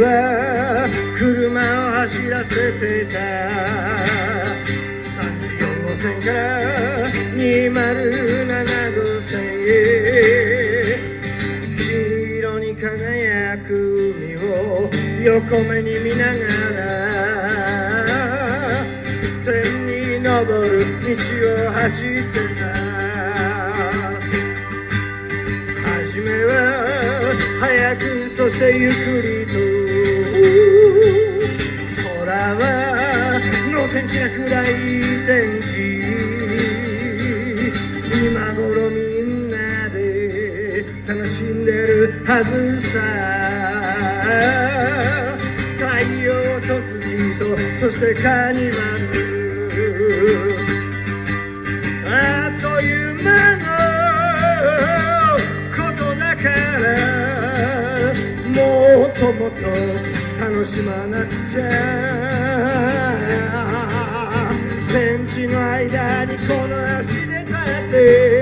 車を走らせてた。34号線から207号線へ黄色に輝く海を横目に見ながら天に昇る道を走ってた。初めは早くそしてゆっくりと暗い天気今頃みんなで楽しんでるはずさ。太陽と月とそしてカニバルあっという間のことだからもっともっと楽しまなくちゃ。ベンチの間にこの足で立って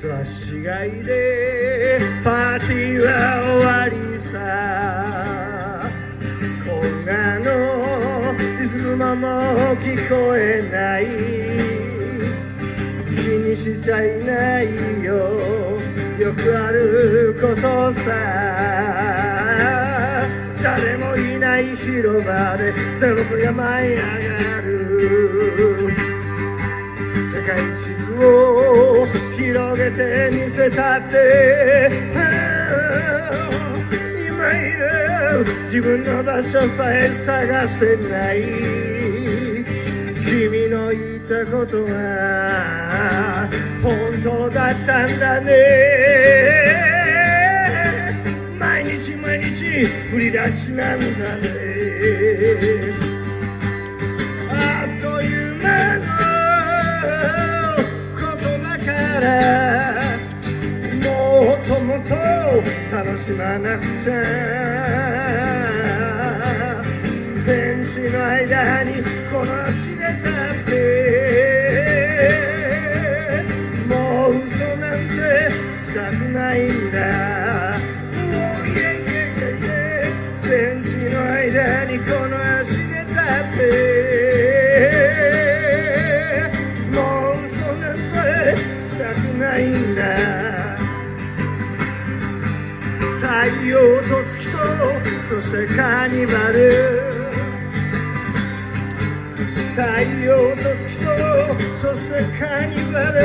一足がいでパーティーは終わりさ。今夜のリズムも聞こえない。気にしちゃいないよ。よくあることさ。誰もいない広場でゼロが舞い上がる。世界地図を広げてみせたって。今いる自分の場所さえ探せない。君の言ったことは本当だったんだね。毎日毎日振り出しなんだね。からもっともっと楽しまなくちゃ。天使の間にこの足で立って。もう嘘なんてつきたくないんだ。太陽と月とそしてカーニバル。太陽と月とそしてカーニバル。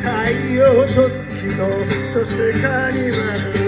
太陽と月とそしてカーニバル。